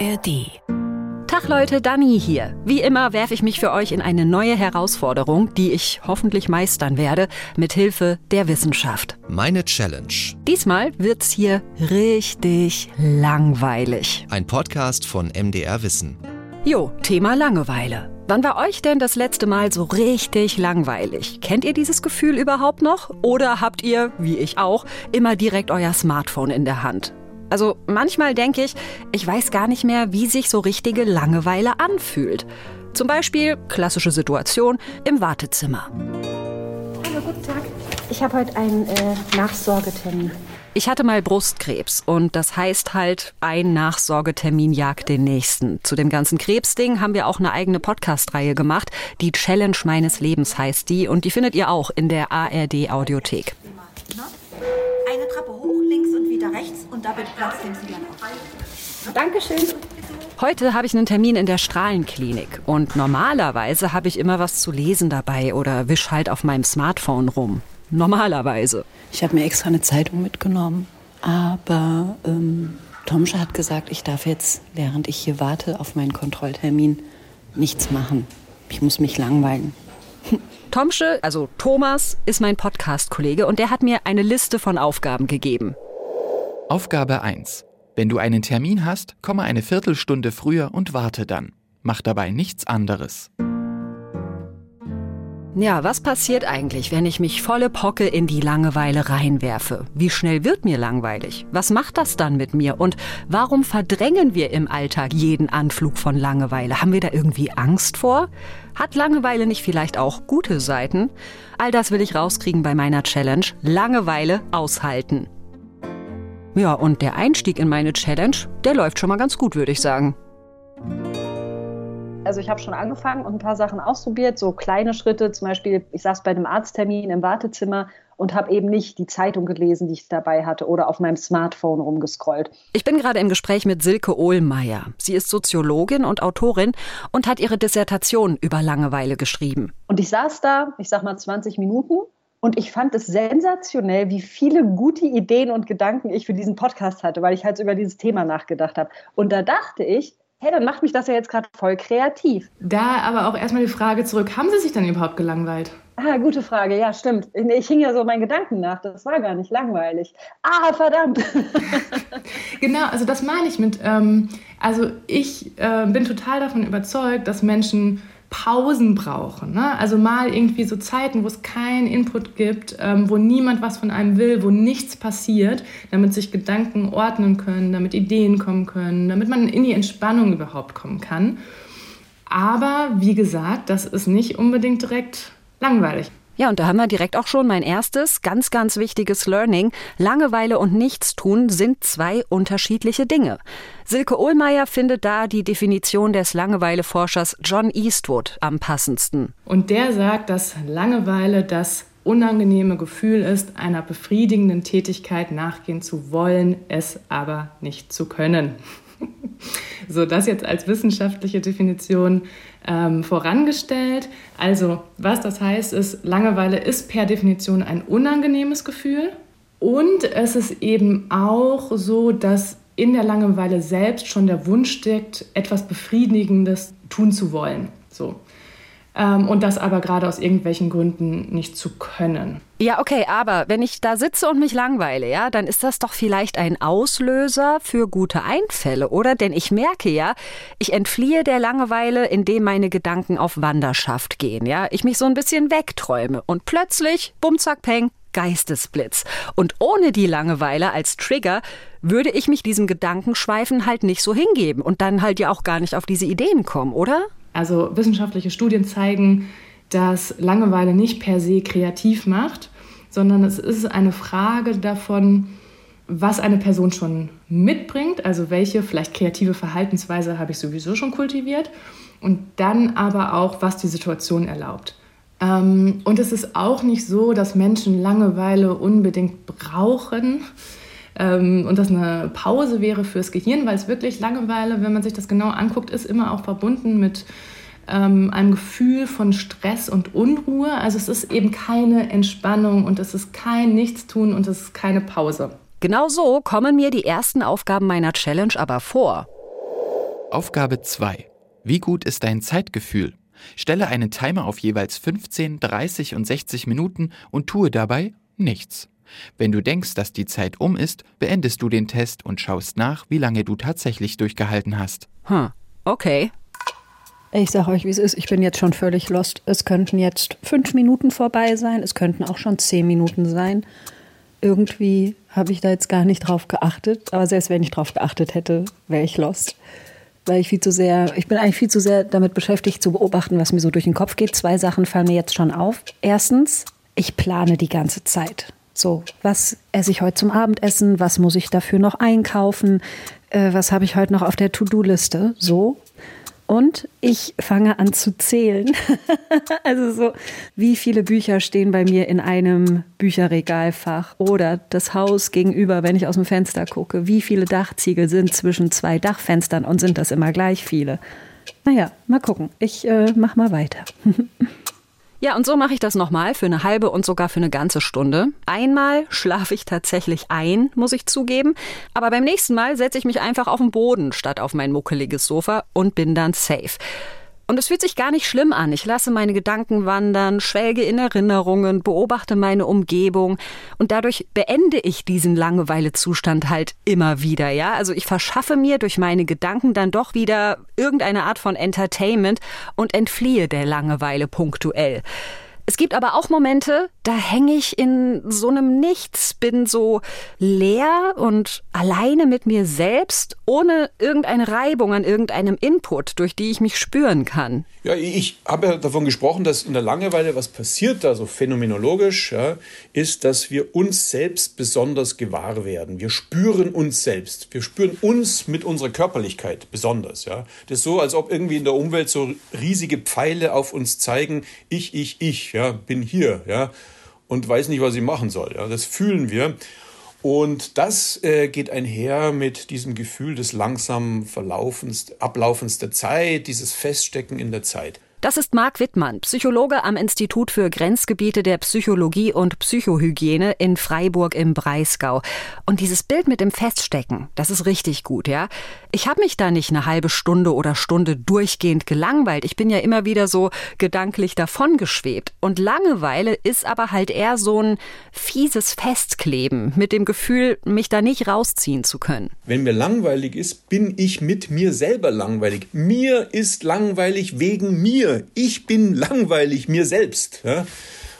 ARD. Tag Leute, Dani hier. Wie immer werfe ich mich für euch in eine neue Herausforderung, die ich hoffentlich meistern werde, mit Hilfe der Wissenschaft. Meine Challenge. Diesmal wird's hier richtig langweilig. Ein Podcast von MDR Wissen. Jo, Thema Langeweile. Wann war euch denn das letzte Mal so richtig langweilig? Kennt ihr dieses Gefühl überhaupt noch? Oder habt ihr, wie ich auch, immer direkt euer Smartphone in der Hand? Also manchmal denke ich, ich weiß gar nicht mehr, wie sich so richtige Langeweile anfühlt. Zum Beispiel klassische Situation im Wartezimmer. Hallo, guten Tag. Ich habe heute einen äh, Nachsorgetermin. Ich hatte mal Brustkrebs und das heißt halt, ein Nachsorgetermin jagt den nächsten. Zu dem ganzen Krebsding haben wir auch eine eigene Podcast-Reihe gemacht. Die Challenge meines Lebens heißt die und die findet ihr auch in der ARD Audiothek. Eine Treppe hoch, links und wieder rechts und da bitte Platz nehmen Sie dann auf. Dankeschön. Heute habe ich einen Termin in der Strahlenklinik und normalerweise habe ich immer was zu lesen dabei oder wisch halt auf meinem Smartphone rum. Normalerweise. Ich habe mir extra eine Zeitung mitgenommen, aber ähm, Tomsche hat gesagt, ich darf jetzt, während ich hier warte auf meinen Kontrolltermin, nichts machen. Ich muss mich langweilen. Tomsche, also Thomas, ist mein Podcast-Kollege und der hat mir eine Liste von Aufgaben gegeben. Aufgabe 1. Wenn du einen Termin hast, komme eine Viertelstunde früher und warte dann. Mach dabei nichts anderes. Ja, was passiert eigentlich, wenn ich mich volle Pocke in die Langeweile reinwerfe? Wie schnell wird mir langweilig? Was macht das dann mit mir? Und warum verdrängen wir im Alltag jeden Anflug von Langeweile? Haben wir da irgendwie Angst vor? Hat Langeweile nicht vielleicht auch gute Seiten? All das will ich rauskriegen bei meiner Challenge Langeweile aushalten. Ja, und der Einstieg in meine Challenge, der läuft schon mal ganz gut, würde ich sagen. Also ich habe schon angefangen und ein paar Sachen ausprobiert, so kleine Schritte. Zum Beispiel, ich saß bei einem Arzttermin im Wartezimmer und habe eben nicht die Zeitung gelesen, die ich dabei hatte oder auf meinem Smartphone rumgescrollt. Ich bin gerade im Gespräch mit Silke Ohlmeier. Sie ist Soziologin und Autorin und hat ihre Dissertation über Langeweile geschrieben. Und ich saß da, ich sag mal 20 Minuten und ich fand es sensationell, wie viele gute Ideen und Gedanken ich für diesen Podcast hatte, weil ich halt über dieses Thema nachgedacht habe. Und da dachte ich, hey, dann macht mich das ja jetzt gerade voll kreativ. Da aber auch erstmal die Frage zurück, haben Sie sich dann überhaupt gelangweilt? Ah, gute Frage. Ja, stimmt. Ich hing ja so meinen Gedanken nach. Das war gar nicht langweilig. Ah, verdammt. genau, also das meine ich mit, ähm, also ich äh, bin total davon überzeugt, dass Menschen Pausen brauchen. Ne? Also mal irgendwie so Zeiten, wo es keinen Input gibt, ähm, wo niemand was von einem will, wo nichts passiert, damit sich Gedanken ordnen können, damit Ideen kommen können, damit man in die Entspannung überhaupt kommen kann. Aber wie gesagt, das ist nicht unbedingt direkt langweilig. Ja, und da haben wir direkt auch schon mein erstes, ganz, ganz wichtiges Learning. Langeweile und Nichtstun sind zwei unterschiedliche Dinge. Silke Ohlmeier findet da die Definition des Langeweileforschers John Eastwood am passendsten. Und der sagt, dass Langeweile das unangenehme Gefühl ist, einer befriedigenden Tätigkeit nachgehen zu wollen, es aber nicht zu können. So, das jetzt als wissenschaftliche Definition ähm, vorangestellt. Also, was das heißt, ist, Langeweile ist per Definition ein unangenehmes Gefühl. Und es ist eben auch so, dass in der Langeweile selbst schon der Wunsch steckt, etwas Befriedigendes tun zu wollen. So ähm, und das aber gerade aus irgendwelchen Gründen nicht zu können. Ja, okay, aber wenn ich da sitze und mich langweile, ja, dann ist das doch vielleicht ein Auslöser für gute Einfälle, oder? Denn ich merke ja, ich entfliehe der Langeweile, indem meine Gedanken auf Wanderschaft gehen, ja. Ich mich so ein bisschen wegträume und plötzlich, bumm, zack, peng, Geistesblitz. Und ohne die Langeweile als Trigger würde ich mich diesem Gedankenschweifen halt nicht so hingeben und dann halt ja auch gar nicht auf diese Ideen kommen, oder? Also wissenschaftliche Studien zeigen, dass Langeweile nicht per se kreativ macht, sondern es ist eine Frage davon, was eine Person schon mitbringt, also welche vielleicht kreative Verhaltensweise habe ich sowieso schon kultiviert. Und dann aber auch, was die Situation erlaubt. Ähm, und es ist auch nicht so, dass Menschen Langeweile unbedingt brauchen und das eine Pause wäre fürs Gehirn, weil es wirklich Langeweile, wenn man sich das genau anguckt, ist immer auch verbunden mit ähm, einem Gefühl von Stress und Unruhe. Also es ist eben keine Entspannung und es ist kein Nichtstun und es ist keine Pause. Genau so kommen mir die ersten Aufgaben meiner Challenge aber vor. Aufgabe 2. Wie gut ist dein Zeitgefühl? Stelle einen Timer auf jeweils 15, 30 und 60 Minuten und tue dabei nichts. Wenn du denkst, dass die Zeit um ist, beendest du den Test und schaust nach, wie lange du tatsächlich durchgehalten hast. Hm, okay. Ich sag euch, wie es ist. Ich bin jetzt schon völlig lost. Es könnten jetzt fünf Minuten vorbei sein. Es könnten auch schon zehn Minuten sein. Irgendwie habe ich da jetzt gar nicht drauf geachtet. Aber selbst wenn ich drauf geachtet hätte, wäre ich lost. Weil ich viel zu sehr, ich bin eigentlich viel zu sehr damit beschäftigt zu beobachten, was mir so durch den Kopf geht. Zwei Sachen fallen mir jetzt schon auf. Erstens, ich plane die ganze Zeit. So, was esse ich heute zum Abendessen? Was muss ich dafür noch einkaufen? Äh, was habe ich heute noch auf der To-Do-Liste? So. Und ich fange an zu zählen. also so, wie viele Bücher stehen bei mir in einem Bücherregalfach oder das Haus gegenüber, wenn ich aus dem Fenster gucke. Wie viele Dachziegel sind zwischen zwei Dachfenstern und sind das immer gleich viele? Naja, mal gucken. Ich äh, mach mal weiter. Ja, und so mache ich das nochmal für eine halbe und sogar für eine ganze Stunde. Einmal schlafe ich tatsächlich ein, muss ich zugeben. Aber beim nächsten Mal setze ich mich einfach auf den Boden statt auf mein muckeliges Sofa und bin dann safe. Und es fühlt sich gar nicht schlimm an. Ich lasse meine Gedanken wandern, schwelge in Erinnerungen, beobachte meine Umgebung und dadurch beende ich diesen Langeweilezustand halt immer wieder, ja? Also ich verschaffe mir durch meine Gedanken dann doch wieder irgendeine Art von Entertainment und entfliehe der Langeweile punktuell. Es gibt aber auch Momente, da hänge ich in so einem Nichts, bin so leer und alleine mit mir selbst, ohne irgendeine Reibung an irgendeinem Input, durch die ich mich spüren kann. Ja, ich habe ja davon gesprochen, dass in der Langeweile was passiert, also phänomenologisch, ja, ist, dass wir uns selbst besonders gewahr werden. Wir spüren uns selbst. Wir spüren uns mit unserer Körperlichkeit besonders. Ja. Das ist so, als ob irgendwie in der Umwelt so riesige Pfeile auf uns zeigen, ich, ich, ich, ja, bin hier, ja, und weiß nicht, was ich machen soll. Ja. Das fühlen wir. Und das äh, geht einher mit diesem Gefühl des langsamen Verlaufens, Ablaufens der Zeit, dieses Feststecken in der Zeit. Das ist Marc Wittmann, Psychologe am Institut für Grenzgebiete der Psychologie und Psychohygiene in Freiburg im Breisgau. Und dieses Bild mit dem Feststecken, das ist richtig gut, ja. Ich habe mich da nicht eine halbe Stunde oder Stunde durchgehend gelangweilt. Ich bin ja immer wieder so gedanklich davongeschwebt. Und Langeweile ist aber halt eher so ein fieses Festkleben mit dem Gefühl, mich da nicht rausziehen zu können. Wenn mir langweilig ist, bin ich mit mir selber langweilig. Mir ist langweilig wegen mir ich bin langweilig mir selbst. Ja?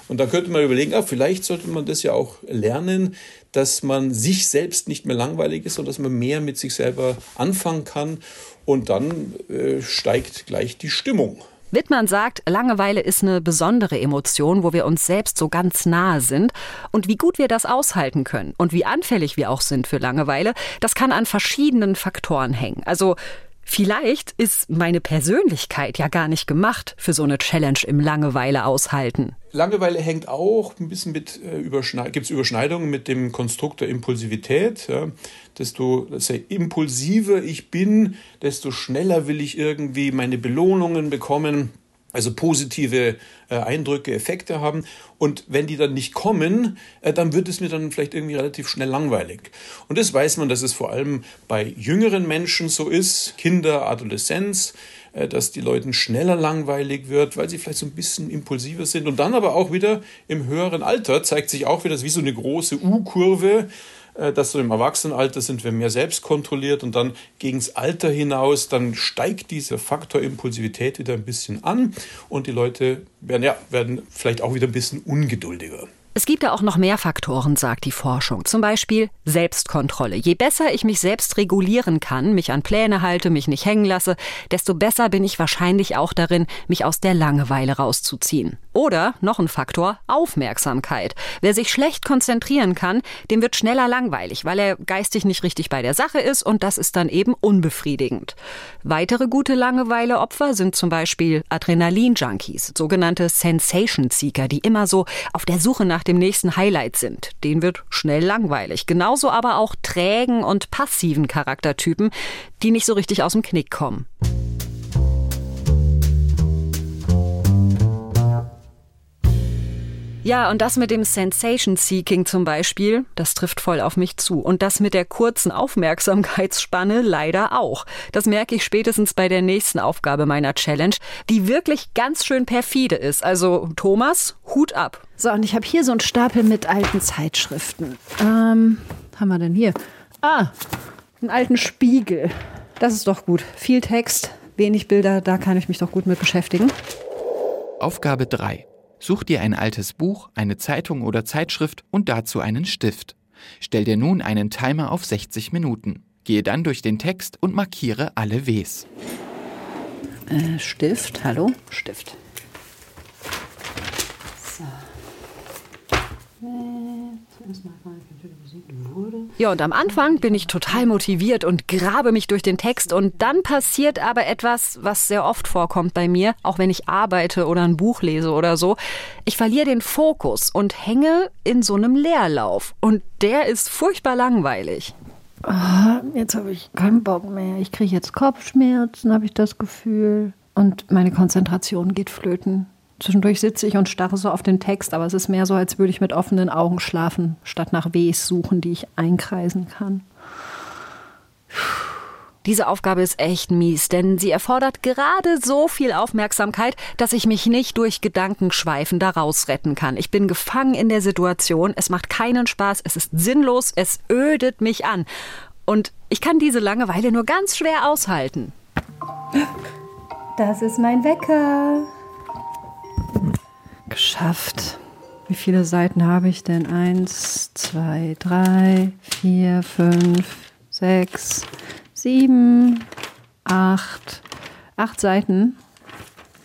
Und da könnte man überlegen, ah, vielleicht sollte man das ja auch lernen, dass man sich selbst nicht mehr langweilig ist und dass man mehr mit sich selber anfangen kann. Und dann äh, steigt gleich die Stimmung. Wittmann sagt, Langeweile ist eine besondere Emotion, wo wir uns selbst so ganz nahe sind. Und wie gut wir das aushalten können und wie anfällig wir auch sind für Langeweile, das kann an verschiedenen Faktoren hängen. Also Vielleicht ist meine Persönlichkeit ja gar nicht gemacht für so eine Challenge im Langeweile aushalten. Langeweile hängt auch ein bisschen mit äh, gibt es Überschneidungen mit dem Konstrukt der Impulsivität. Ja. Desto impulsiver ich bin, desto schneller will ich irgendwie meine Belohnungen bekommen also positive äh, Eindrücke, Effekte haben. Und wenn die dann nicht kommen, äh, dann wird es mir dann vielleicht irgendwie relativ schnell langweilig. Und das weiß man, dass es vor allem bei jüngeren Menschen so ist, Kinder, Adoleszenz, äh, dass die Leuten schneller langweilig wird, weil sie vielleicht so ein bisschen impulsiver sind. Und dann aber auch wieder im höheren Alter zeigt sich auch wieder, das wie so eine große U-Kurve, dass so im Erwachsenenalter sind wir mehr selbst kontrolliert und dann gegens Alter hinaus, dann steigt dieser Faktor Impulsivität wieder ein bisschen an und die Leute werden, ja, werden vielleicht auch wieder ein bisschen ungeduldiger. Es gibt da auch noch mehr Faktoren, sagt die Forschung. Zum Beispiel Selbstkontrolle. Je besser ich mich selbst regulieren kann, mich an Pläne halte, mich nicht hängen lasse, desto besser bin ich wahrscheinlich auch darin, mich aus der Langeweile rauszuziehen. Oder, noch ein Faktor, Aufmerksamkeit. Wer sich schlecht konzentrieren kann, dem wird schneller langweilig, weil er geistig nicht richtig bei der Sache ist und das ist dann eben unbefriedigend. Weitere gute Langeweileopfer sind zum Beispiel Adrenalin-Junkies, sogenannte Sensation-Seeker, die immer so auf der Suche nach dem nächsten Highlight sind. Den wird schnell langweilig. Genauso aber auch trägen und passiven Charaktertypen, die nicht so richtig aus dem Knick kommen. Ja, und das mit dem Sensation Seeking zum Beispiel, das trifft voll auf mich zu. Und das mit der kurzen Aufmerksamkeitsspanne leider auch. Das merke ich spätestens bei der nächsten Aufgabe meiner Challenge, die wirklich ganz schön perfide ist. Also Thomas, Hut ab. So, und ich habe hier so einen Stapel mit alten Zeitschriften. Ähm, haben wir denn hier? Ah, einen alten Spiegel. Das ist doch gut. Viel Text, wenig Bilder, da kann ich mich doch gut mit beschäftigen. Aufgabe 3. Such dir ein altes Buch, eine Zeitung oder Zeitschrift und dazu einen Stift. Stell dir nun einen Timer auf 60 Minuten. Gehe dann durch den Text und markiere alle Ws. Äh, Stift, hallo? Stift. So. Ja, und am Anfang bin ich total motiviert und grabe mich durch den Text und dann passiert aber etwas, was sehr oft vorkommt bei mir, auch wenn ich arbeite oder ein Buch lese oder so. Ich verliere den Fokus und hänge in so einem Leerlauf und der ist furchtbar langweilig. Ah, jetzt habe ich keinen Bock mehr. Ich kriege jetzt Kopfschmerzen, habe ich das Gefühl. Und meine Konzentration geht flöten. Zwischendurch sitze ich und starre so auf den Text, aber es ist mehr so, als würde ich mit offenen Augen schlafen, statt nach Ws suchen, die ich einkreisen kann. Diese Aufgabe ist echt mies, denn sie erfordert gerade so viel Aufmerksamkeit, dass ich mich nicht durch Gedankenschweifen daraus retten kann. Ich bin gefangen in der Situation, es macht keinen Spaß, es ist sinnlos, es ödet mich an. Und ich kann diese Langeweile nur ganz schwer aushalten. Das ist mein Wecker. Geschafft. Wie viele Seiten habe ich denn? Eins, zwei, drei, vier, fünf, sechs, sieben, acht. Acht Seiten.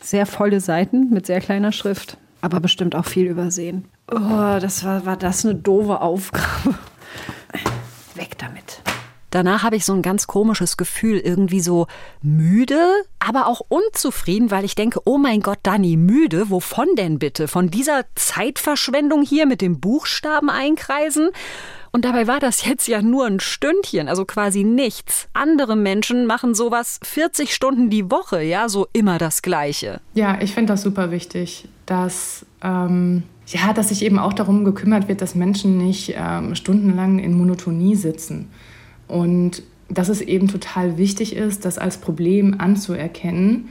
Sehr volle Seiten mit sehr kleiner Schrift. Aber bestimmt auch viel übersehen. Oh, das war, war das eine doofe Aufgabe. Weg damit. Danach habe ich so ein ganz komisches Gefühl, irgendwie so müde, aber auch unzufrieden, weil ich denke, oh mein Gott, Dani, müde, wovon denn bitte? Von dieser Zeitverschwendung hier mit dem Buchstaben einkreisen? Und dabei war das jetzt ja nur ein Stündchen, also quasi nichts. Andere Menschen machen sowas 40 Stunden die Woche, ja, so immer das Gleiche. Ja, ich finde das super wichtig, dass, ähm, ja, dass sich eben auch darum gekümmert wird, dass Menschen nicht ähm, stundenlang in Monotonie sitzen. Und dass es eben total wichtig ist, das als Problem anzuerkennen,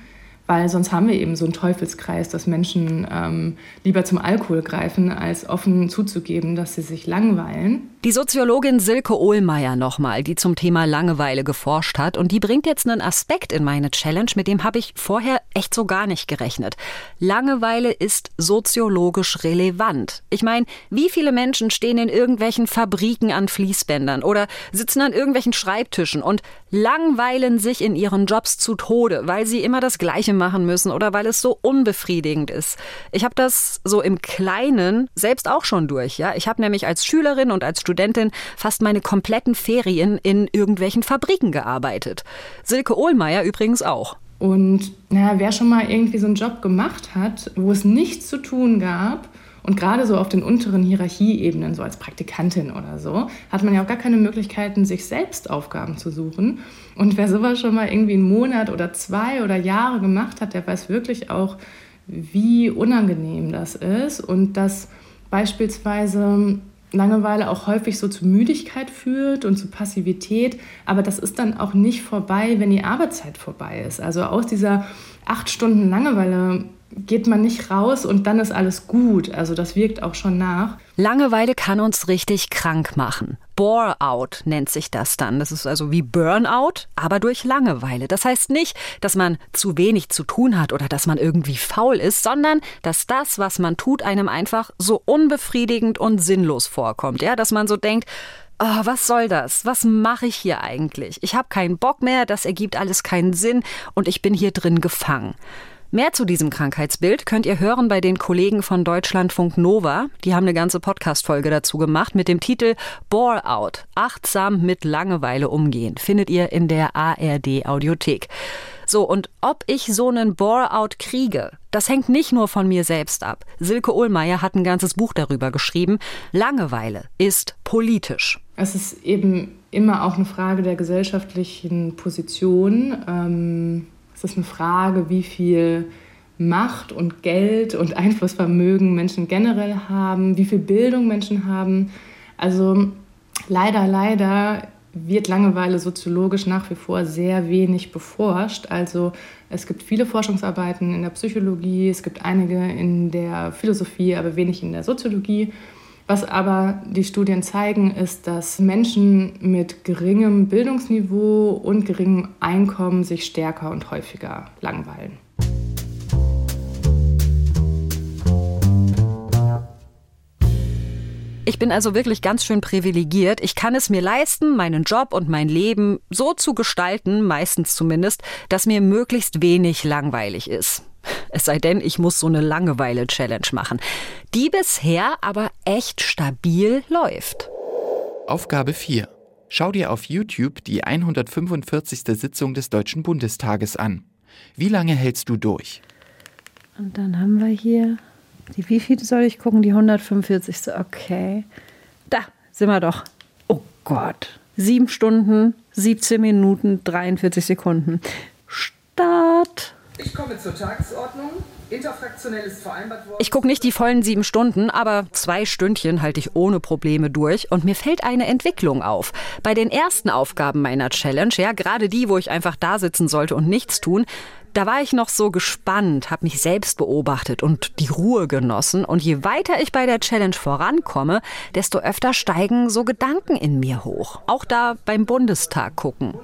weil sonst haben wir eben so einen Teufelskreis, dass Menschen ähm, lieber zum Alkohol greifen, als offen zuzugeben, dass sie sich langweilen. Die Soziologin Silke Ohlmeier nochmal, die zum Thema Langeweile geforscht hat und die bringt jetzt einen Aspekt in meine Challenge, mit dem habe ich vorher echt so gar nicht gerechnet. Langeweile ist soziologisch relevant. Ich meine, wie viele Menschen stehen in irgendwelchen Fabriken an Fließbändern oder sitzen an irgendwelchen Schreibtischen und langweilen sich in ihren Jobs zu Tode, weil sie immer das Gleiche machen müssen oder weil es so unbefriedigend ist. Ich habe das so im Kleinen selbst auch schon durch, ja. Ich habe nämlich als Schülerin und als Studentin fast meine kompletten Ferien in irgendwelchen Fabriken gearbeitet. Silke Ohlmeier übrigens auch. Und naja, wer schon mal irgendwie so einen Job gemacht hat, wo es nichts zu tun gab, und gerade so auf den unteren Hierarchieebenen, so als Praktikantin oder so, hat man ja auch gar keine Möglichkeiten, sich selbst Aufgaben zu suchen. Und wer sowas schon mal irgendwie einen Monat oder zwei oder Jahre gemacht hat, der weiß wirklich auch, wie unangenehm das ist und dass beispielsweise Langeweile auch häufig so zu Müdigkeit führt und zu Passivität, aber das ist dann auch nicht vorbei, wenn die Arbeitszeit vorbei ist. Also aus dieser acht Stunden Langeweile geht man nicht raus und dann ist alles gut. Also das wirkt auch schon nach. Langeweile kann uns richtig krank machen. Bore-out nennt sich das dann. Das ist also wie Burnout, aber durch Langeweile. Das heißt nicht, dass man zu wenig zu tun hat oder dass man irgendwie faul ist, sondern dass das, was man tut, einem einfach so unbefriedigend und sinnlos vorkommt. Ja, dass man so denkt, Oh, was soll das? Was mache ich hier eigentlich? Ich habe keinen Bock mehr, das ergibt alles keinen Sinn und ich bin hier drin gefangen. Mehr zu diesem Krankheitsbild könnt ihr hören bei den Kollegen von Deutschlandfunk Nova. Die haben eine ganze Podcast-Folge dazu gemacht mit dem Titel Bore Out. Achtsam mit Langeweile umgehen. Findet ihr in der ARD Audiothek. So, und ob ich so einen Bore-out kriege, das hängt nicht nur von mir selbst ab. Silke Ohlmeier hat ein ganzes Buch darüber geschrieben. Langeweile ist politisch. Es ist eben immer auch eine Frage der gesellschaftlichen Position. Ähm es ist eine Frage, wie viel Macht und Geld und Einflussvermögen Menschen generell haben, wie viel Bildung Menschen haben. Also leider, leider wird Langeweile soziologisch nach wie vor sehr wenig beforscht. Also es gibt viele Forschungsarbeiten in der Psychologie, es gibt einige in der Philosophie, aber wenig in der Soziologie. Was aber die Studien zeigen, ist, dass Menschen mit geringem Bildungsniveau und geringem Einkommen sich stärker und häufiger langweilen. Ich bin also wirklich ganz schön privilegiert. Ich kann es mir leisten, meinen Job und mein Leben so zu gestalten, meistens zumindest, dass mir möglichst wenig langweilig ist. Es sei denn, ich muss so eine Langeweile-Challenge machen, die bisher aber echt stabil läuft. Aufgabe 4. Schau dir auf YouTube die 145. Sitzung des Deutschen Bundestages an. Wie lange hältst du durch? Und dann haben wir hier die, wie viel soll ich gucken? Die 145. Okay. Da sind wir doch. Oh Gott. Sieben Stunden, 17 Minuten, 43 Sekunden. Start. Ich komme zur Tagesordnung. Interfraktionell ist vereinbart worden. Ich gucke nicht die vollen sieben Stunden, aber zwei Stündchen halte ich ohne Probleme durch und mir fällt eine Entwicklung auf. Bei den ersten Aufgaben meiner Challenge, ja, gerade die, wo ich einfach da sitzen sollte und nichts tun, da war ich noch so gespannt, habe mich selbst beobachtet und die Ruhe genossen. Und je weiter ich bei der Challenge vorankomme, desto öfter steigen so Gedanken in mir hoch. Auch da beim Bundestag gucken.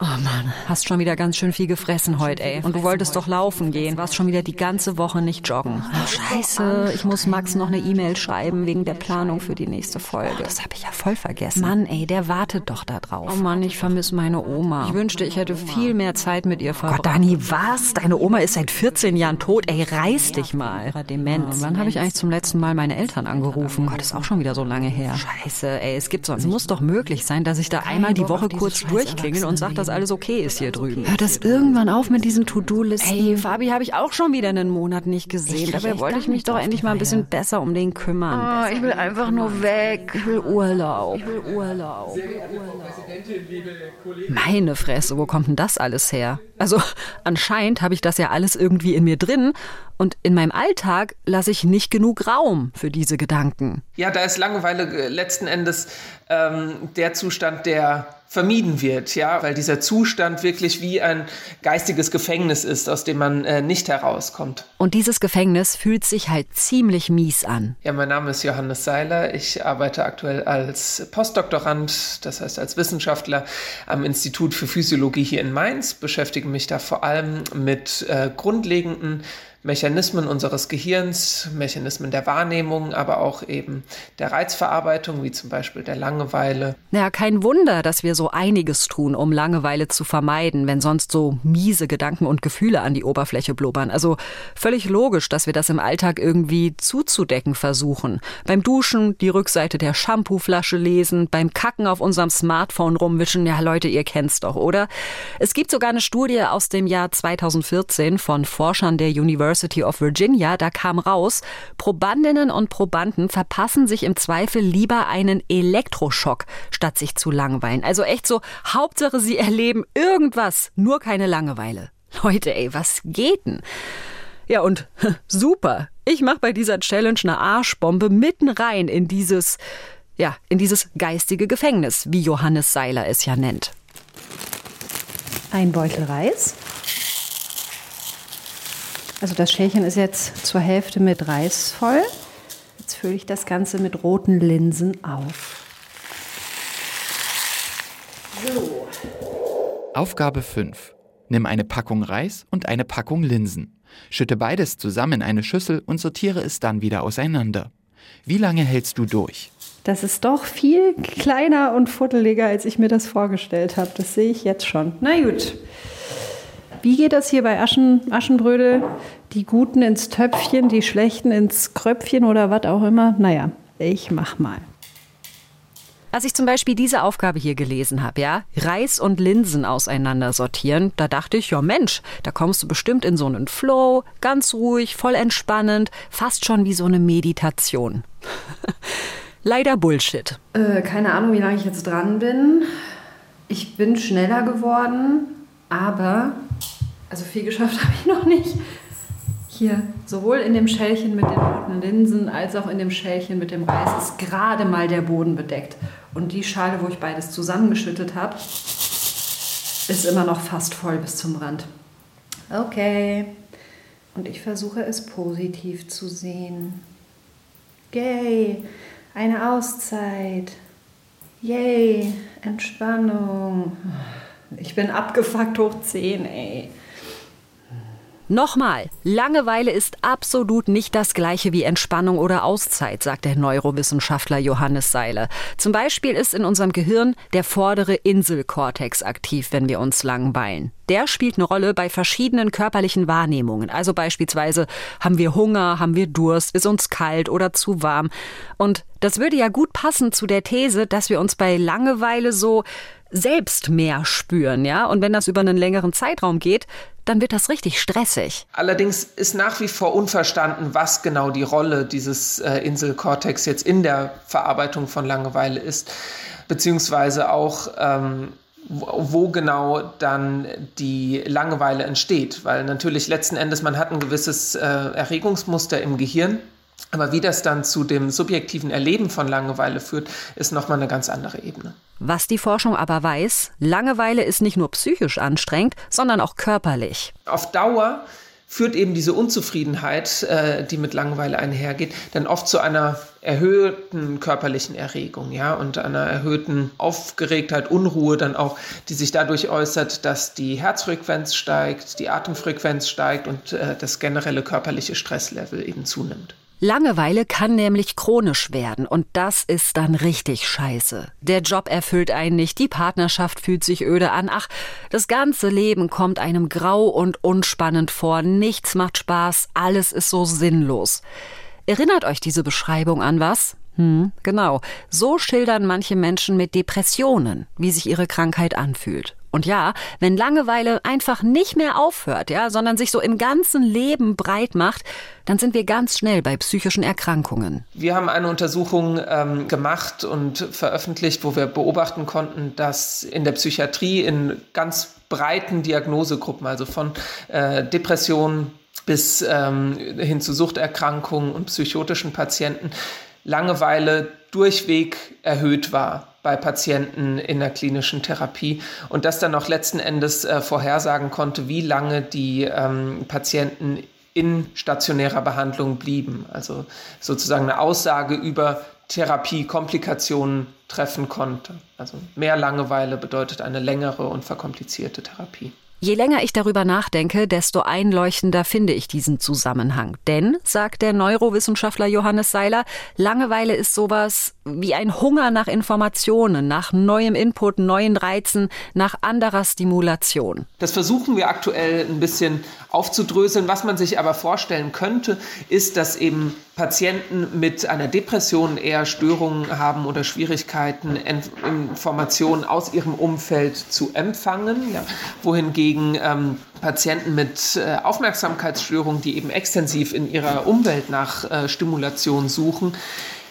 Oh Mann, hast schon wieder ganz schön viel gefressen heute, ey. Und du wolltest doch laufen gehen, warst schon wieder die ganze Woche nicht joggen. Oh, scheiße, ich muss Max noch eine E-Mail schreiben wegen der Planung für die nächste Folge. Das habe ich ja voll vergessen. Mann, ey, der wartet doch da drauf. Oh Mann, ich vermisse meine Oma. Ich wünschte, ich hätte viel mehr Zeit mit ihr verbracht. Gott, Dani, was? Deine Oma ist seit 14 Jahren tot. Ey, reiß dich mal. Demenz. wann habe ich eigentlich zum letzten Mal meine Eltern angerufen? Gott, ist auch schon wieder so lange her. Scheiße, ey, es gibt sonst. Es muss doch möglich sein, dass ich da einmal die Woche kurz durchklingel und sage, dass alles okay ist hier drüben. Hört das irgendwann auf mit diesen To-Do-Listen? Ey, Fabi habe ich auch schon wieder einen Monat nicht gesehen. Dabei wollte ich mich doch endlich mal ein bisschen besser um den kümmern. Oh, ich will einfach nur weg. Ich will Urlaub. Ich will Urlaub. Meine Fresse, wo kommt denn das alles her? Also anscheinend habe ich das ja alles irgendwie in mir drin und in meinem Alltag lasse ich nicht genug Raum für diese Gedanken. Ja, da ist Langeweile äh, letzten Endes ähm, der Zustand, der vermieden wird, ja, weil dieser Zustand wirklich wie ein geistiges Gefängnis ist, aus dem man äh, nicht herauskommt. Und dieses Gefängnis fühlt sich halt ziemlich mies an. Ja, mein Name ist Johannes Seiler. Ich arbeite aktuell als Postdoktorand, das heißt als Wissenschaftler am Institut für Physiologie hier in Mainz, beschäftige mich da vor allem mit äh, grundlegenden Mechanismen unseres Gehirns, Mechanismen der Wahrnehmung, aber auch eben der Reizverarbeitung, wie zum Beispiel der Langeweile. Naja, kein Wunder, dass wir so einiges tun, um Langeweile zu vermeiden, wenn sonst so miese Gedanken und Gefühle an die Oberfläche blubbern. Also völlig logisch, dass wir das im Alltag irgendwie zuzudecken versuchen. Beim Duschen die Rückseite der Shampooflasche lesen, beim Kacken auf unserem Smartphone rumwischen. Ja, Leute, ihr kennt's doch, oder? Es gibt sogar eine Studie aus dem Jahr 2014 von Forschern der University University of Virginia, da kam raus, Probandinnen und Probanden verpassen sich im Zweifel lieber einen Elektroschock, statt sich zu langweilen. Also echt so, Hauptsache sie erleben irgendwas, nur keine Langeweile. Leute, ey, was geht denn? Ja, und super. Ich mache bei dieser Challenge eine Arschbombe mitten rein in dieses, ja, in dieses geistige Gefängnis, wie Johannes Seiler es ja nennt. Ein Beutel Reis, also das Schälchen ist jetzt zur Hälfte mit Reis voll. Jetzt fülle ich das Ganze mit roten Linsen auf. So. Aufgabe 5. Nimm eine Packung Reis und eine Packung Linsen. Schütte beides zusammen in eine Schüssel und sortiere es dann wieder auseinander. Wie lange hältst du durch? Das ist doch viel kleiner und futteliger, als ich mir das vorgestellt habe. Das sehe ich jetzt schon. Na gut. Wie geht das hier bei Aschen, Aschenbrödel? Die Guten ins Töpfchen, die Schlechten ins Kröpfchen oder was auch immer? Naja, ich mach mal. Als ich zum Beispiel diese Aufgabe hier gelesen habe, ja, Reis und Linsen auseinander sortieren, da dachte ich, ja Mensch, da kommst du bestimmt in so einen Flow, ganz ruhig, voll entspannend, fast schon wie so eine Meditation. Leider Bullshit. Äh, keine Ahnung, wie lange ich jetzt dran bin. Ich bin schneller geworden, aber also viel geschafft habe ich noch nicht. Hier, sowohl in dem Schälchen mit den roten Linsen als auch in dem Schälchen mit dem Reis ist gerade mal der Boden bedeckt. Und die Schale, wo ich beides zusammengeschüttet habe, ist immer noch fast voll bis zum Rand. Okay. Und ich versuche es positiv zu sehen. Yay, eine Auszeit. Yay, Entspannung. Ich bin abgefuckt hoch 10, ey. Nochmal, Langeweile ist absolut nicht das gleiche wie Entspannung oder Auszeit, sagt der Neurowissenschaftler Johannes Seile. Zum Beispiel ist in unserem Gehirn der vordere Inselkortex aktiv, wenn wir uns langweilen. Der spielt eine Rolle bei verschiedenen körperlichen Wahrnehmungen. Also beispielsweise haben wir Hunger, haben wir Durst, ist uns kalt oder zu warm. Und das würde ja gut passen zu der These, dass wir uns bei Langeweile so selbst mehr spüren, ja? Und wenn das über einen längeren Zeitraum geht, dann wird das richtig stressig. Allerdings ist nach wie vor unverstanden, was genau die Rolle dieses äh, Inselkortex jetzt in der Verarbeitung von Langeweile ist, beziehungsweise auch ähm, wo genau dann die Langeweile entsteht. Weil natürlich letzten Endes man hat ein gewisses äh, Erregungsmuster im Gehirn aber wie das dann zu dem subjektiven Erleben von Langeweile führt, ist nochmal eine ganz andere Ebene. Was die Forschung aber weiß, Langeweile ist nicht nur psychisch anstrengend, sondern auch körperlich. Auf Dauer führt eben diese Unzufriedenheit, äh, die mit Langeweile einhergeht, dann oft zu einer erhöhten körperlichen Erregung, ja, und einer erhöhten Aufgeregtheit, Unruhe dann auch, die sich dadurch äußert, dass die Herzfrequenz steigt, die Atemfrequenz steigt und äh, das generelle körperliche Stresslevel eben zunimmt. Langeweile kann nämlich chronisch werden und das ist dann richtig scheiße. Der Job erfüllt einen nicht, die Partnerschaft fühlt sich öde an, ach, das ganze Leben kommt einem grau und unspannend vor, nichts macht Spaß, alles ist so sinnlos. Erinnert euch diese Beschreibung an was? Hm, genau. So schildern manche Menschen mit Depressionen, wie sich ihre Krankheit anfühlt. Und ja, wenn Langeweile einfach nicht mehr aufhört, ja, sondern sich so im ganzen Leben breit macht, dann sind wir ganz schnell bei psychischen Erkrankungen. Wir haben eine Untersuchung ähm, gemacht und veröffentlicht, wo wir beobachten konnten, dass in der Psychiatrie in ganz breiten Diagnosegruppen, also von äh, Depressionen bis ähm, hin zu Suchterkrankungen und psychotischen Patienten, Langeweile durchweg erhöht war bei Patienten in der klinischen Therapie und das dann auch letzten Endes äh, vorhersagen konnte, wie lange die ähm, Patienten in stationärer Behandlung blieben. Also sozusagen eine Aussage über Therapiekomplikationen treffen konnte. Also mehr Langeweile bedeutet eine längere und verkomplizierte Therapie. Je länger ich darüber nachdenke, desto einleuchtender finde ich diesen Zusammenhang. Denn, sagt der Neurowissenschaftler Johannes Seiler, Langeweile ist sowas wie ein Hunger nach Informationen, nach neuem Input, neuen Reizen, nach anderer Stimulation. Das versuchen wir aktuell ein bisschen aufzudröseln. Was man sich aber vorstellen könnte, ist, dass eben Patienten mit einer Depression eher Störungen haben oder Schwierigkeiten, Informationen aus ihrem Umfeld zu empfangen, ja, wohingegen ähm, Patienten mit äh, Aufmerksamkeitsstörungen, die eben extensiv in ihrer Umwelt nach äh, Stimulation suchen,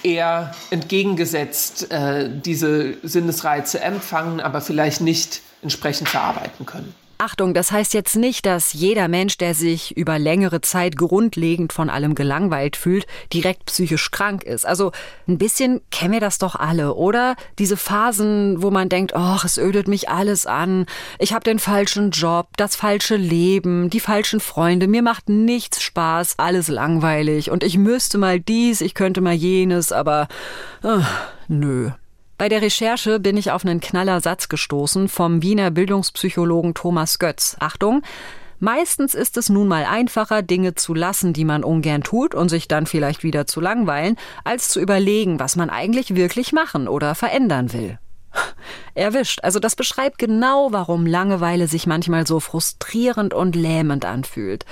eher entgegengesetzt äh, diese Sinnesreize empfangen, aber vielleicht nicht entsprechend verarbeiten können. Achtung, das heißt jetzt nicht, dass jeder Mensch, der sich über längere Zeit grundlegend von allem gelangweilt fühlt, direkt psychisch krank ist. Also ein bisschen kennen wir das doch alle, oder? Diese Phasen, wo man denkt, ach, es ödet mich alles an, ich habe den falschen Job, das falsche Leben, die falschen Freunde, mir macht nichts Spaß, alles langweilig und ich müsste mal dies, ich könnte mal jenes, aber ach, nö. Bei der Recherche bin ich auf einen Knallersatz gestoßen vom Wiener Bildungspsychologen Thomas Götz. Achtung! Meistens ist es nun mal einfacher, Dinge zu lassen, die man ungern tut und sich dann vielleicht wieder zu langweilen, als zu überlegen, was man eigentlich wirklich machen oder verändern will. Erwischt. Also das beschreibt genau, warum Langeweile sich manchmal so frustrierend und lähmend anfühlt.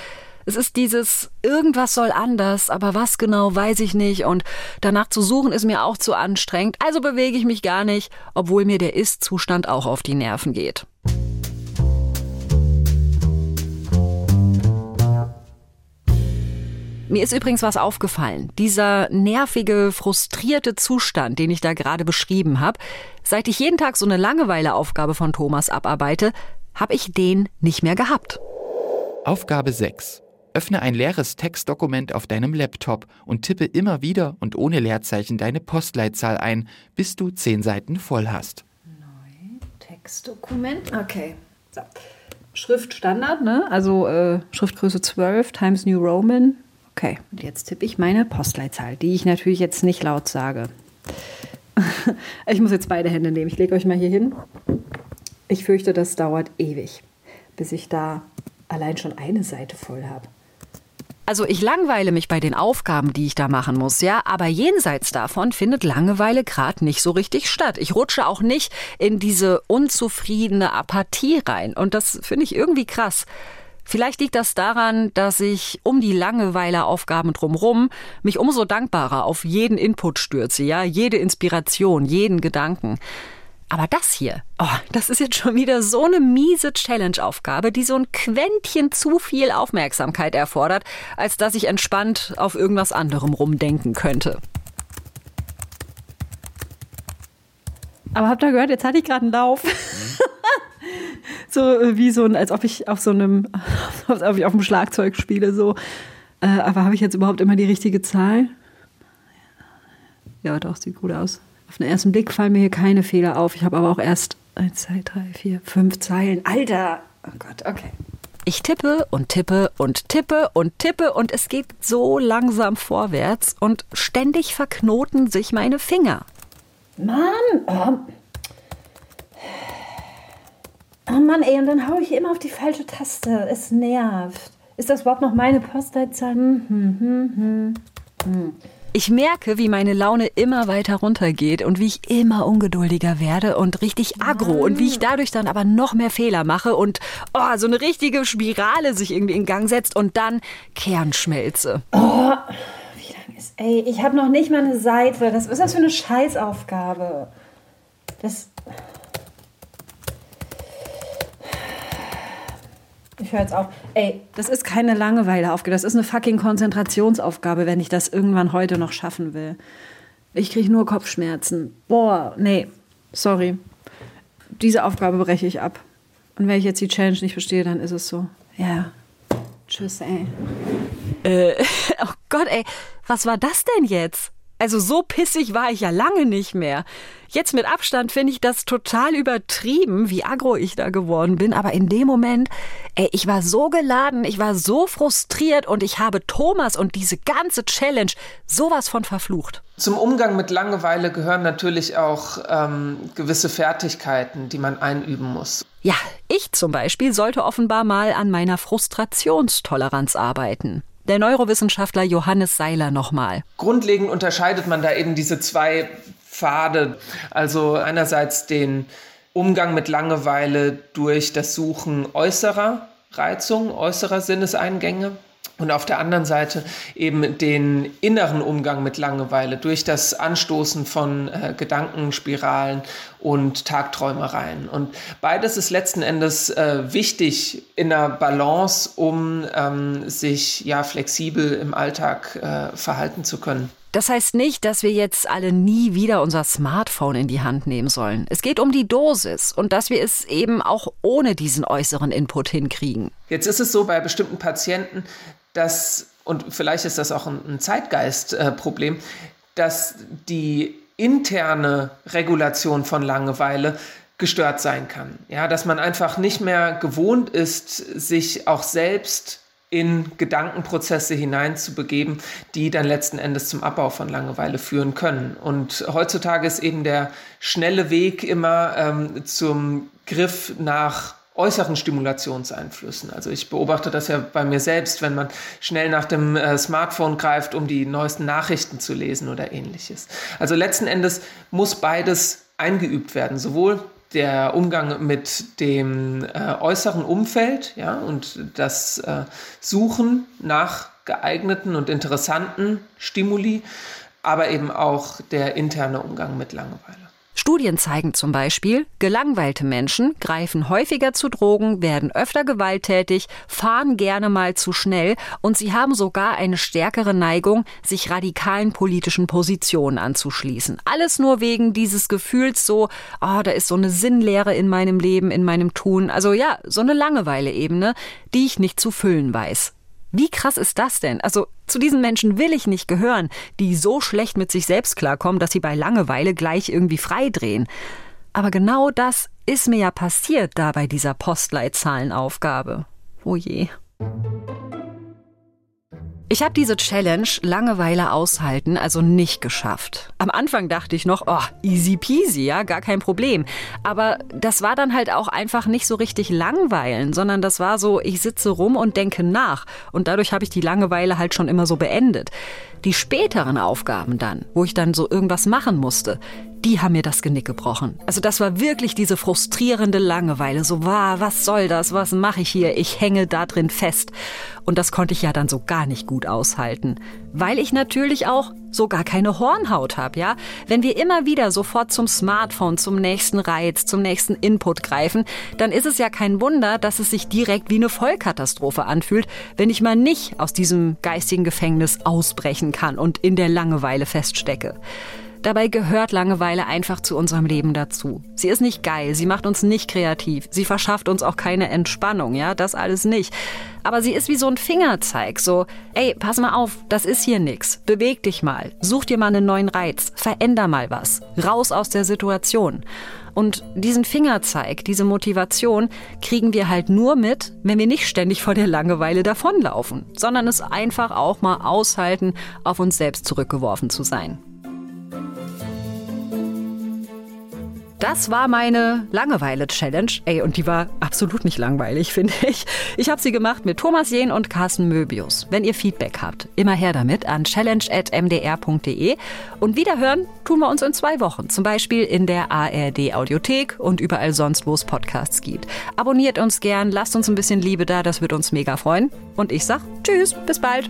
Es ist dieses, irgendwas soll anders, aber was genau, weiß ich nicht. Und danach zu suchen ist mir auch zu anstrengend. Also bewege ich mich gar nicht, obwohl mir der Ist-Zustand auch auf die Nerven geht. Mir ist übrigens was aufgefallen. Dieser nervige, frustrierte Zustand, den ich da gerade beschrieben habe, seit ich jeden Tag so eine Langeweileaufgabe von Thomas abarbeite, habe ich den nicht mehr gehabt. Aufgabe 6. Öffne ein leeres Textdokument auf deinem Laptop und tippe immer wieder und ohne Leerzeichen deine Postleitzahl ein, bis du zehn Seiten voll hast. Neu, Textdokument, okay. So. Schrift ne? Also äh, Schriftgröße 12, Times New Roman. Okay, und jetzt tippe ich meine Postleitzahl, die ich natürlich jetzt nicht laut sage. ich muss jetzt beide Hände nehmen. Ich lege euch mal hier hin. Ich fürchte, das dauert ewig, bis ich da allein schon eine Seite voll habe. Also ich langweile mich bei den Aufgaben, die ich da machen muss, ja, aber jenseits davon findet Langeweile gerade nicht so richtig statt. Ich rutsche auch nicht in diese unzufriedene Apathie rein und das finde ich irgendwie krass. Vielleicht liegt das daran, dass ich um die Langeweileaufgaben drumherum mich umso dankbarer auf jeden Input stürze, ja, jede Inspiration, jeden Gedanken. Aber das hier, oh, das ist jetzt schon wieder so eine miese Challenge-Aufgabe, die so ein Quäntchen zu viel Aufmerksamkeit erfordert, als dass ich entspannt auf irgendwas anderem rumdenken könnte. Aber habt ihr gehört, jetzt hatte ich gerade einen Lauf. so äh, wie so ein, als ob ich auf so einem, als ob ich auf dem Schlagzeug spiele, so. Äh, aber habe ich jetzt überhaupt immer die richtige Zahl? Ja, doch, sieht gut aus. Auf den ersten Blick fallen mir hier keine Fehler auf. Ich habe aber auch erst 1, 2, 3, 4, 5 Zeilen. Alter! Oh Gott, okay. Ich tippe und tippe und tippe und tippe und es geht so langsam vorwärts und ständig verknoten sich meine Finger. Mann! Oh. oh Mann, ey, und dann haue ich immer auf die falsche Taste. Es nervt. Ist das überhaupt noch meine Postleitzahl? Hm, hm, hm, hm. hm. Ich merke, wie meine Laune immer weiter runtergeht und wie ich immer ungeduldiger werde und richtig aggro und wie ich dadurch dann aber noch mehr Fehler mache und oh, so eine richtige Spirale sich irgendwie in Gang setzt und dann Kernschmelze. Oh, wie lang ist. Ey, ich habe noch nicht mal eine Seite. Was ist das für eine Scheißaufgabe? Das. Ich höre jetzt auf. Ey, das ist keine Langeweileaufgabe. Das ist eine fucking Konzentrationsaufgabe, wenn ich das irgendwann heute noch schaffen will. Ich kriege nur Kopfschmerzen. Boah, nee, sorry. Diese Aufgabe breche ich ab. Und wenn ich jetzt die Challenge nicht verstehe, dann ist es so. Ja. Tschüss, ey. Äh, oh Gott, ey, was war das denn jetzt? Also so pissig war ich ja lange nicht mehr. Jetzt mit Abstand finde ich das total übertrieben, wie aggro ich da geworden bin. Aber in dem Moment, ey, ich war so geladen, ich war so frustriert und ich habe Thomas und diese ganze Challenge sowas von verflucht. Zum Umgang mit Langeweile gehören natürlich auch ähm, gewisse Fertigkeiten, die man einüben muss. Ja, ich zum Beispiel sollte offenbar mal an meiner Frustrationstoleranz arbeiten der Neurowissenschaftler Johannes Seiler nochmal. Grundlegend unterscheidet man da eben diese zwei Pfade. Also einerseits den Umgang mit Langeweile durch das Suchen äußerer Reizungen, äußerer Sinneseingänge und auf der anderen Seite eben den inneren Umgang mit Langeweile durch das Anstoßen von äh, Gedankenspiralen und Tagträumereien. Und beides ist letzten Endes äh, wichtig in der Balance, um ähm, sich ja flexibel im Alltag äh, verhalten zu können. Das heißt nicht, dass wir jetzt alle nie wieder unser Smartphone in die Hand nehmen sollen. Es geht um die Dosis und dass wir es eben auch ohne diesen äußeren Input hinkriegen. Jetzt ist es so bei bestimmten Patienten, dass, und vielleicht ist das auch ein Zeitgeistproblem, dass die interne Regulation von Langeweile gestört sein kann. Ja, dass man einfach nicht mehr gewohnt ist, sich auch selbst in Gedankenprozesse hineinzubegeben, die dann letzten Endes zum Abbau von Langeweile führen können. Und heutzutage ist eben der schnelle Weg immer ähm, zum Griff nach äußeren Stimulationseinflüssen. Also ich beobachte das ja bei mir selbst, wenn man schnell nach dem äh, Smartphone greift, um die neuesten Nachrichten zu lesen oder ähnliches. Also letzten Endes muss beides eingeübt werden, sowohl der Umgang mit dem äh, äußeren Umfeld ja, und das äh, Suchen nach geeigneten und interessanten Stimuli, aber eben auch der interne Umgang mit Langeweile. Studien zeigen zum Beispiel, gelangweilte Menschen greifen häufiger zu Drogen, werden öfter gewalttätig, fahren gerne mal zu schnell und sie haben sogar eine stärkere Neigung, sich radikalen politischen Positionen anzuschließen. Alles nur wegen dieses Gefühls so, oh, da ist so eine Sinnlehre in meinem Leben, in meinem Tun. Also ja, so eine Langeweile-Ebene, die ich nicht zu füllen weiß. Wie krass ist das denn? Also zu diesen Menschen will ich nicht gehören, die so schlecht mit sich selbst klarkommen, dass sie bei Langeweile gleich irgendwie freidrehen. Aber genau das ist mir ja passiert da bei dieser Postleitzahlenaufgabe. Oh je. Ich habe diese Challenge Langeweile aushalten also nicht geschafft. Am Anfang dachte ich noch, oh, easy peasy, ja, gar kein Problem. Aber das war dann halt auch einfach nicht so richtig langweilen, sondern das war so, ich sitze rum und denke nach. Und dadurch habe ich die Langeweile halt schon immer so beendet. Die späteren Aufgaben dann, wo ich dann so irgendwas machen musste, die haben mir das Genick gebrochen. Also das war wirklich diese frustrierende Langeweile. So war, was soll das? Was mache ich hier? Ich hänge da drin fest. Und das konnte ich ja dann so gar nicht gut aushalten. Weil ich natürlich auch so gar keine Hornhaut habe, ja? Wenn wir immer wieder sofort zum Smartphone, zum nächsten Reiz, zum nächsten Input greifen, dann ist es ja kein Wunder, dass es sich direkt wie eine Vollkatastrophe anfühlt, wenn ich mal nicht aus diesem geistigen Gefängnis ausbrechen kann und in der Langeweile feststecke. Dabei gehört Langeweile einfach zu unserem Leben dazu. Sie ist nicht geil, sie macht uns nicht kreativ, sie verschafft uns auch keine Entspannung, ja, das alles nicht. Aber sie ist wie so ein Fingerzeig, so, ey, pass mal auf, das ist hier nix. Beweg dich mal, such dir mal einen neuen Reiz, veränder mal was, raus aus der Situation. Und diesen Fingerzeig, diese Motivation kriegen wir halt nur mit, wenn wir nicht ständig vor der Langeweile davonlaufen, sondern es einfach auch mal aushalten, auf uns selbst zurückgeworfen zu sein. Das war meine Langeweile-Challenge. Ey, und die war absolut nicht langweilig, finde ich. Ich habe sie gemacht mit Thomas Jehn und Carsten Möbius. Wenn ihr Feedback habt, immer her damit an challenge.mdr.de. Und wiederhören tun wir uns in zwei Wochen. Zum Beispiel in der ARD-Audiothek und überall sonst, wo es Podcasts gibt. Abonniert uns gern, lasst uns ein bisschen Liebe da, das wird uns mega freuen. Und ich sag Tschüss, bis bald.